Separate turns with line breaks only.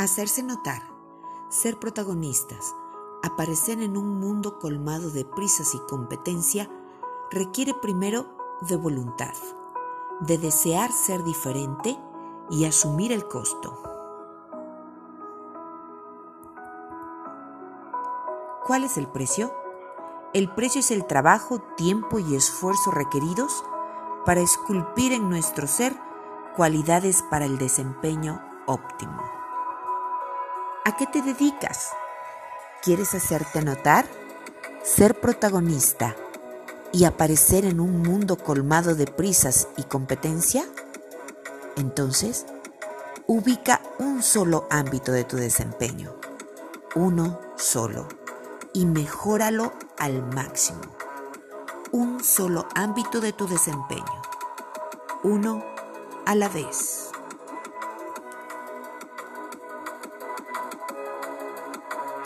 Hacerse notar, ser protagonistas, aparecer en un mundo colmado de prisas y competencia requiere primero de voluntad, de desear ser diferente y asumir el costo. ¿Cuál es el precio? El precio es el trabajo, tiempo y esfuerzo requeridos para esculpir en nuestro ser cualidades para el desempeño óptimo. ¿A qué te dedicas? ¿Quieres hacerte notar? ¿Ser protagonista y aparecer en un mundo colmado de prisas y competencia? Entonces, ubica un solo ámbito de tu desempeño, uno solo, y mejóralo al máximo. Un solo ámbito de tu desempeño, uno a la vez.